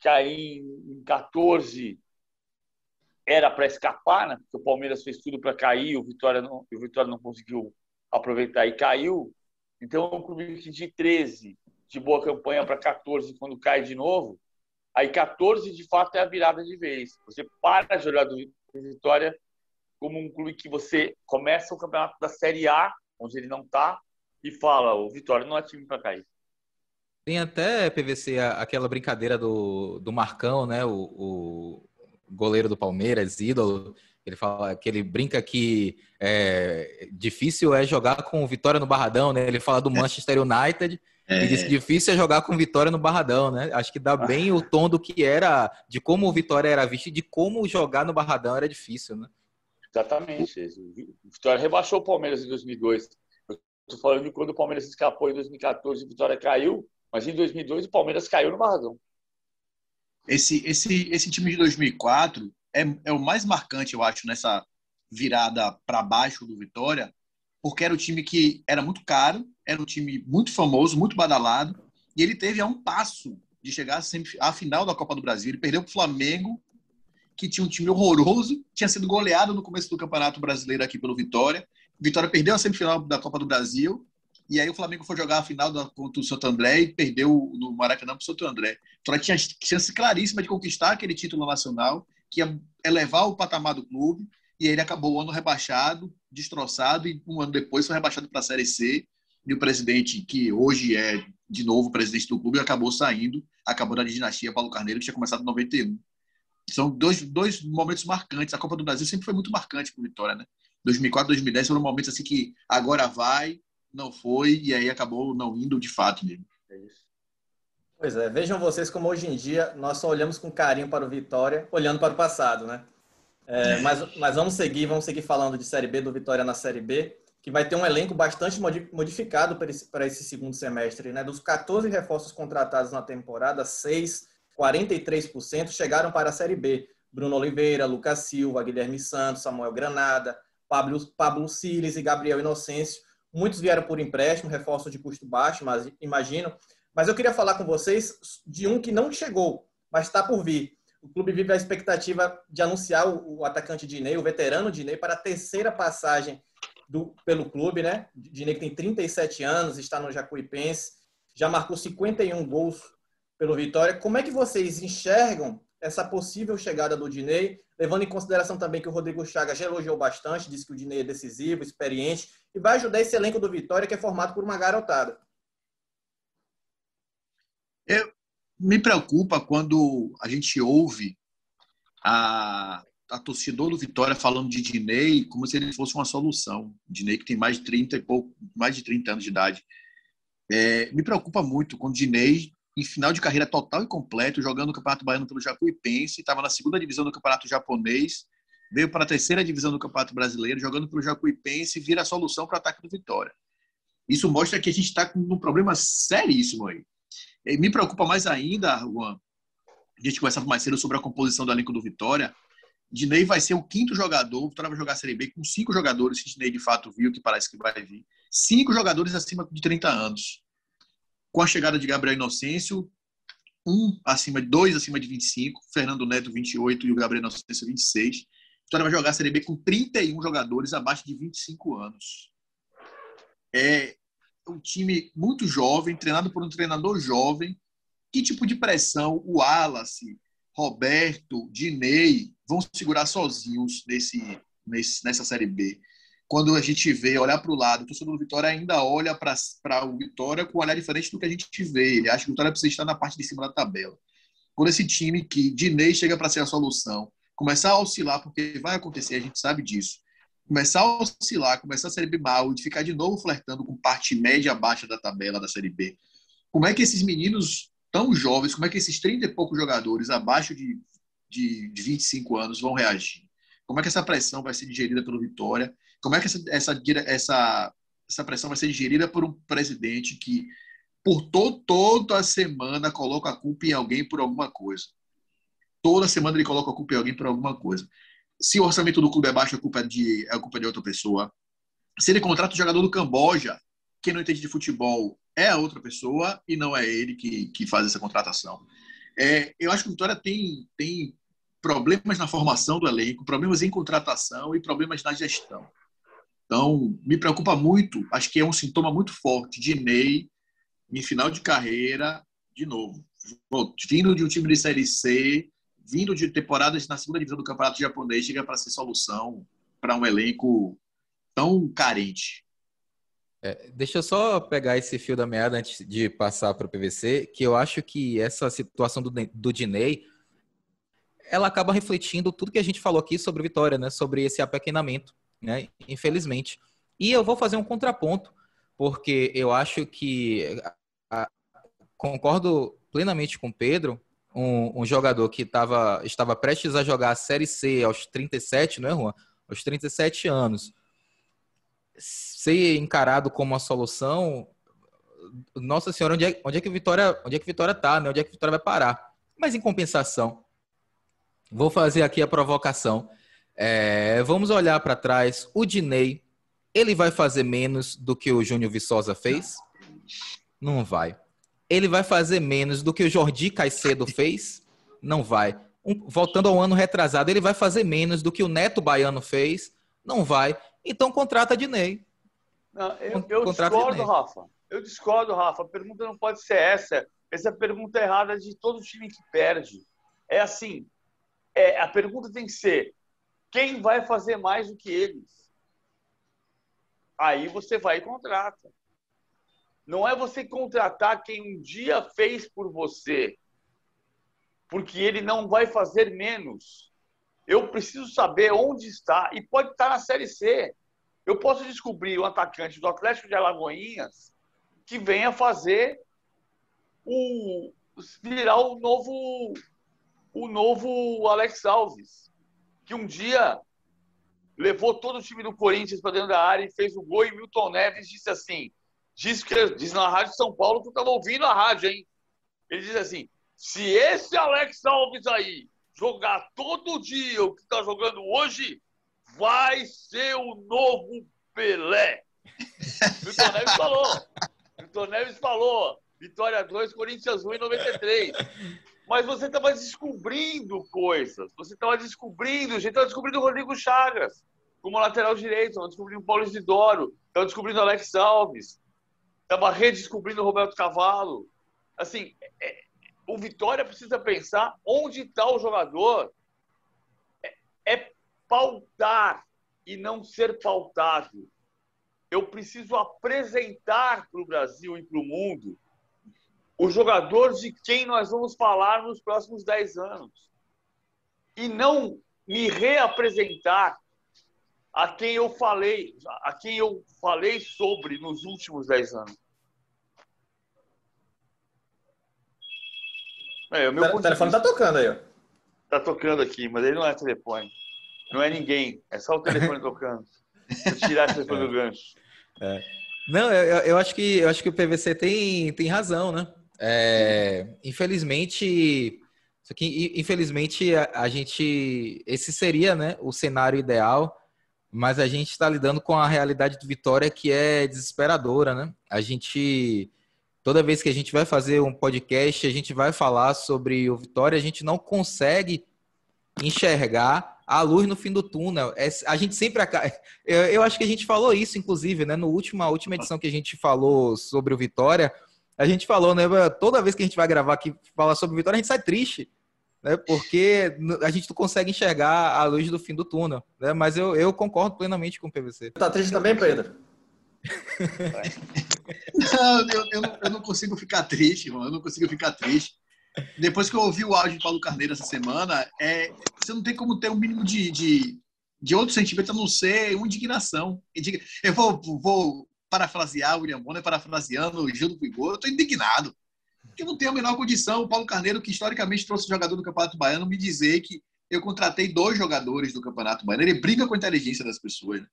Que aí em 14 era para escapar, né? porque o Palmeiras fez tudo para cair, o Vitória não, o Vitória não conseguiu aproveitar e caiu. Então, é um clube que de 13 de boa campanha para 14 quando cai de novo, aí 14 de fato é a virada de vez. Você para de olhar do Vitória como um clube que você começa o campeonato da Série A, onde ele não está, e fala: o Vitória não é time para cair. Tem até, PVC, aquela brincadeira do, do Marcão, né? O, o goleiro do Palmeiras, ídolo. Ele fala que ele brinca que é, difícil é jogar com Vitória no Barradão, né? Ele fala do Manchester United é. e diz que difícil é jogar com Vitória no Barradão, né? Acho que dá bem o tom do que era, de como o Vitória era visto e de como jogar no Barradão era difícil, né? Exatamente. O Vitória rebaixou o Palmeiras em 2002. Eu tô falando de quando o Palmeiras escapou em 2014 e o Vitória caiu. Mas em 2002 o Palmeiras caiu no Barradão. Esse, esse, esse time de 2004 é, é o mais marcante, eu acho, nessa virada para baixo do Vitória, porque era um time que era muito caro, era um time muito famoso, muito badalado, e ele teve a um passo de chegar à final da Copa do Brasil. Ele perdeu para o Flamengo, que tinha um time horroroso, tinha sido goleado no começo do Campeonato Brasileiro aqui pelo Vitória. Vitória perdeu a semifinal da Copa do Brasil e aí o Flamengo foi jogar a final contra o Santo André e perdeu no Maracanã para o Santo André. Então tinha chance claríssima de conquistar aquele título nacional, que ia elevar o patamar do clube, e ele acabou o ano rebaixado, destroçado, e um ano depois foi rebaixado para a Série C. E o presidente, que hoje é de novo presidente do clube, acabou saindo, acabou da dinastia Paulo Carneiro, que tinha começado em 91. São dois, dois momentos marcantes. A Copa do Brasil sempre foi muito marcante para Vitória, né? 2004, 2010 foram momentos assim que agora vai, não foi e aí acabou não indo de fato mesmo. É isso. Pois é, vejam vocês como hoje em dia nós só olhamos com carinho para o Vitória, olhando para o passado, né? É, mas, mas vamos seguir, vamos seguir falando de Série B, do Vitória na Série B, que vai ter um elenco bastante modificado para esse, para esse segundo semestre, né? Dos 14 reforços contratados na temporada, 6, 43% chegaram para a Série B. Bruno Oliveira, Lucas Silva, Guilherme Santos, Samuel Granada, Pablo, Pablo Siles e Gabriel Inocêncio Muitos vieram por empréstimo, reforço de custo baixo, mas imagino. Mas eu queria falar com vocês de um que não chegou, mas está por vir. O clube vive a expectativa de anunciar o, atacante Dinei, o veterano Dinei, para a terceira passagem do, pelo clube, né? Dinei que tem 37 anos, está no Jacuipense, já marcou 51 gols pelo Vitória. Como é que vocês enxergam essa possível chegada do Dinei, levando em consideração também que o Rodrigo Chagas já elogiou bastante, disse que o Dinei é decisivo, experiente e vai ajudar esse elenco do Vitória que é formado por uma garotada. Eu, me preocupa quando a gente ouve a, a torcedor do Vitória falando de Dinei como se ele fosse uma solução. Dinei que tem mais de 30 e pouco, mais de 30 anos de idade. É, me preocupa muito quando Dinei em final de carreira total e completo, jogando o Campeonato Baiano pelo Jacuipense, estava na segunda divisão do Campeonato Japonês, veio para a terceira divisão do Campeonato Brasileiro, jogando pelo Jacuipense vira a solução para o ataque do Vitória. Isso mostra que a gente está com um problema seríssimo aí. E me preocupa mais ainda, Juan, a gente conversava mais cedo sobre a composição do elenco do Vitória. Dinei vai ser o quinto jogador, o Vitória vai jogar a Série B com cinco jogadores, que Dinei de fato viu, que parece que vai vir. Cinco jogadores acima de 30 anos com a chegada de Gabriel Inocêncio, um acima de dois acima de 25, Fernando Neto 28 e o Gabriel Inocêncio 26. Vitória vai jogar a Série B com 31 jogadores abaixo de 25 anos. É time muito jovem, treinado por um treinador jovem. Que tipo de pressão o Wallace, Roberto, Dinei vão segurar sozinhos nesse, nesse, nessa Série B? quando a gente vê, olhar para o lado, o torcedor do Vitória ainda olha para o Vitória com um olhar diferente do que a gente vê. Ele acha que o Vitória precisa estar na parte de cima da tabela. Quando esse time que Dinei chega para ser a solução, começar a oscilar, porque vai acontecer, a gente sabe disso, começar a oscilar, começar a Série B mal e ficar de novo flertando com parte média baixa da tabela da Série B, como é que esses meninos tão jovens, como é que esses 30 e poucos jogadores abaixo de, de, de 25 anos vão reagir? Como é que essa pressão vai ser digerida pelo Vitória? Como é que essa, essa, essa, essa pressão vai ser digerida por um presidente que, por to, toda a semana, coloca a culpa em alguém por alguma coisa? Toda semana ele coloca a culpa em alguém por alguma coisa. Se o orçamento do clube é baixo, a culpa é de, é a culpa de outra pessoa. Se ele contrata o jogador do Camboja, quem não entende de futebol é a outra pessoa e não é ele que, que faz essa contratação. É, eu acho que o Vitória tem, tem problemas na formação do elenco, problemas em contratação e problemas na gestão. Então, me preocupa muito, acho que é um sintoma muito forte de Ney em final de carreira, de novo, vindo de um time de Série C, vindo de temporadas na segunda divisão do Campeonato Japonês, chega para ser solução para um elenco tão carente. É, deixa eu só pegar esse fio da meada antes de passar para o PVC, que eu acho que essa situação do, do Dinei, ela acaba refletindo tudo que a gente falou aqui sobre Vitória, né? Sobre esse apequenamento, né? Infelizmente. E eu vou fazer um contraponto, porque eu acho que a, concordo plenamente com o Pedro, um, um, jogador que tava, estava prestes a jogar a Série C aos 37, não é, Juan? Aos 37 anos ser encarado como uma solução, nossa senhora, onde é, onde é que Vitória, onde é que Vitória tá, né? Onde é que Vitória vai parar? Mas em compensação, vou fazer aqui a provocação. É, vamos olhar para trás. O Dinei, ele vai fazer menos do que o Júnior Viçosa fez? Não vai. Ele vai fazer menos do que o Jordi Caicedo fez? Não vai. Um, voltando ao ano retrasado, ele vai fazer menos do que o Neto Baiano fez? Não vai. Então contrata Dinei. Não, eu, eu discordo, Rafa. Eu discordo, Rafa. A pergunta não pode ser essa. Essa pergunta é errada de todo time que perde. É assim, é, a pergunta tem que ser quem vai fazer mais do que eles? Aí você vai e contrata. Não é você contratar quem um dia fez por você, porque ele não vai fazer menos. Eu preciso saber onde está e pode estar na Série C. Eu posso descobrir um atacante do Atlético de Alagoinhas que venha fazer o virar o novo o novo Alex Alves, que um dia levou todo o time do Corinthians para dentro da área e fez o gol e Milton Neves disse assim, diz que diz na rádio São Paulo que eu estava ouvindo a rádio, hein? Ele diz assim: se esse Alex Alves aí jogar todo dia o que está jogando hoje, vai ser o novo Pelé. Milton Neves falou. Milton Neves falou. Vitória 2, Corinthians 1 em 93. Mas você estava descobrindo coisas. Você estava descobrindo. A gente estava descobrindo o Rodrigo Chagas como lateral direito. Estava descobrindo o Paulo Isidoro. Estava descobrindo o Alex Alves. Estava redescobrindo o Roberto Cavalo. Assim, é, o Vitória precisa pensar onde está o jogador. É, é pautar e não ser pautado. Eu preciso apresentar para o Brasil e para o mundo o jogador de quem nós vamos falar nos próximos 10 anos. E não me reapresentar a quem eu falei, a quem eu falei sobre nos últimos 10 anos. É, o meu o telefone está tocando aí, ó. Tá tocando aqui, mas ele não é telefone. Não é ninguém. É só o telefone tocando. Tirar esse telefone do gancho. É. Não, eu, eu, acho que eu acho que o PVC tem, tem razão, né? É, infelizmente, aqui, infelizmente a, a, gente esse seria, né, o cenário ideal, mas a gente está lidando com a realidade do Vitória que é desesperadora, né? A gente toda vez que a gente vai fazer um podcast, a gente vai falar sobre o Vitória, a gente não consegue enxergar a luz no fim do túnel. É, a gente sempre eu, eu, acho que a gente falou isso, inclusive, né? No última última edição que a gente falou sobre o Vitória, a gente falou, né? Toda vez que a gente vai gravar aqui falar sobre o Vitória, a gente sai triste, né? Porque a gente não consegue enxergar a luz do fim do túnel, né? Mas eu, eu concordo plenamente com o PVC. Tá triste também, Pedro? Não, eu, eu, eu, não consigo ficar triste, mano. Eu não consigo ficar triste. Depois que eu ouvi o áudio de Paulo Carneiro essa semana, é, você não tem como ter um mínimo de, de, de outro sentimento a não ser uma indignação. Eu vou, vou parafrasear o William Bonner, parafraseando o Gil do Vigor, eu estou indignado. Porque não tem a menor condição o Paulo Carneiro, que historicamente trouxe jogador do Campeonato Baiano, me dizer que eu contratei dois jogadores do Campeonato Baiano. Ele briga com a inteligência das pessoas. Né?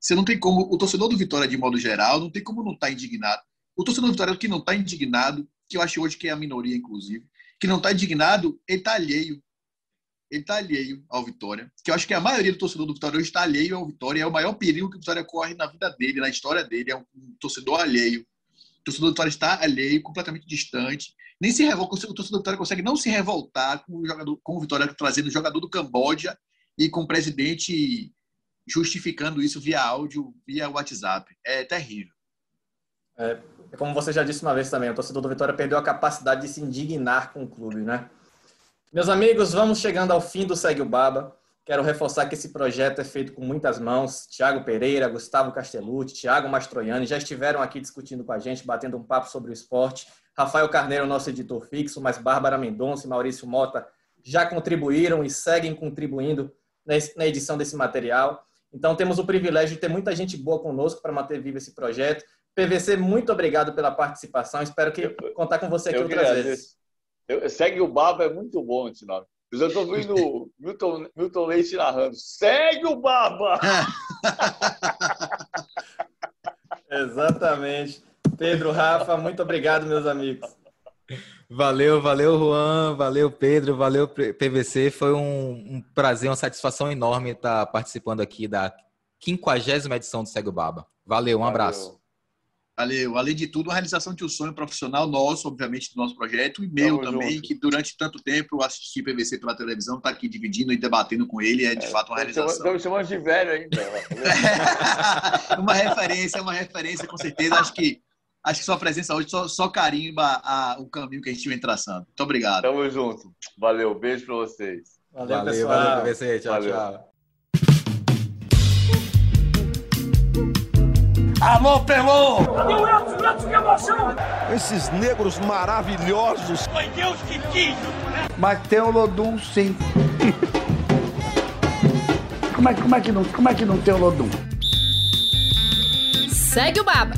Você não tem como, o torcedor do Vitória, de modo geral, não tem como não estar tá indignado. O torcedor do Vitória que não está indignado, que eu acho hoje que é a minoria, inclusive, que não está indignado, ele está alheio. Ele está alheio ao Vitória. Que eu acho que a maioria do torcedor do Vitória hoje está alheio ao Vitória. É o maior perigo que o Vitória corre na vida dele, na história dele. É um torcedor alheio. O torcedor do Vitória está alheio, completamente distante. Nem se revolta. O torcedor do Vitória consegue não se revoltar com o, jogador, com o Vitória trazendo o jogador do Camboja e com o presidente justificando isso via áudio, via WhatsApp. É terrível. É, como você já disse uma vez também, o torcedor do Vitória perdeu a capacidade de se indignar com o clube, né? Meus amigos, vamos chegando ao fim do Segue o Baba. Quero reforçar que esse projeto é feito com muitas mãos. Tiago Pereira, Gustavo Castellucci, Tiago Mastroianni já estiveram aqui discutindo com a gente, batendo um papo sobre o esporte. Rafael Carneiro, nosso editor fixo, mas Bárbara Mendonça e Maurício Mota já contribuíram e seguem contribuindo na edição desse material. Então, temos o privilégio de ter muita gente boa conosco para manter vivo esse projeto. PVC, muito obrigado pela participação. Espero que contar com você aqui Eu outras queria vezes. Eu- segue o Baba, é muito bom esse nome. Eu estou vendo Milton, Milton Leite narrando. Segue o Baba! Exatamente. Pedro, Rafa, muito obrigado, meus amigos. Valeu, valeu, Juan, valeu, Pedro, valeu, PVC. Foi um, um prazer, uma satisfação enorme estar participando aqui da 50 edição do Segue o Baba. Valeu, um abraço. Valeu. Além de tudo, a realização de um sonho profissional nosso, obviamente, do nosso projeto, e meu Tamo também, junto. que durante tanto tempo eu assisti PVC pela televisão, está aqui dividindo e debatendo com ele, é de fato uma realização. estamos chamando de velho ainda. uma referência, uma referência, com certeza. Acho que, acho que sua presença hoje só, só carimba a- o caminho que a gente vem traçando. Muito obrigado. Tamo junto. Valeu, beijo pra vocês. Valeu, Valeu, pessoal. valeu, PVC. Tchau, Valeu. tchau. Alô, Pelô! Cadê o Edson? Edson, que emoção! Esses negros maravilhosos. Foi Deus que quis, né? Mas tem o Lodum, sim. como, é, como, é que não, como é que não tem o Lodum? Segue o Baba.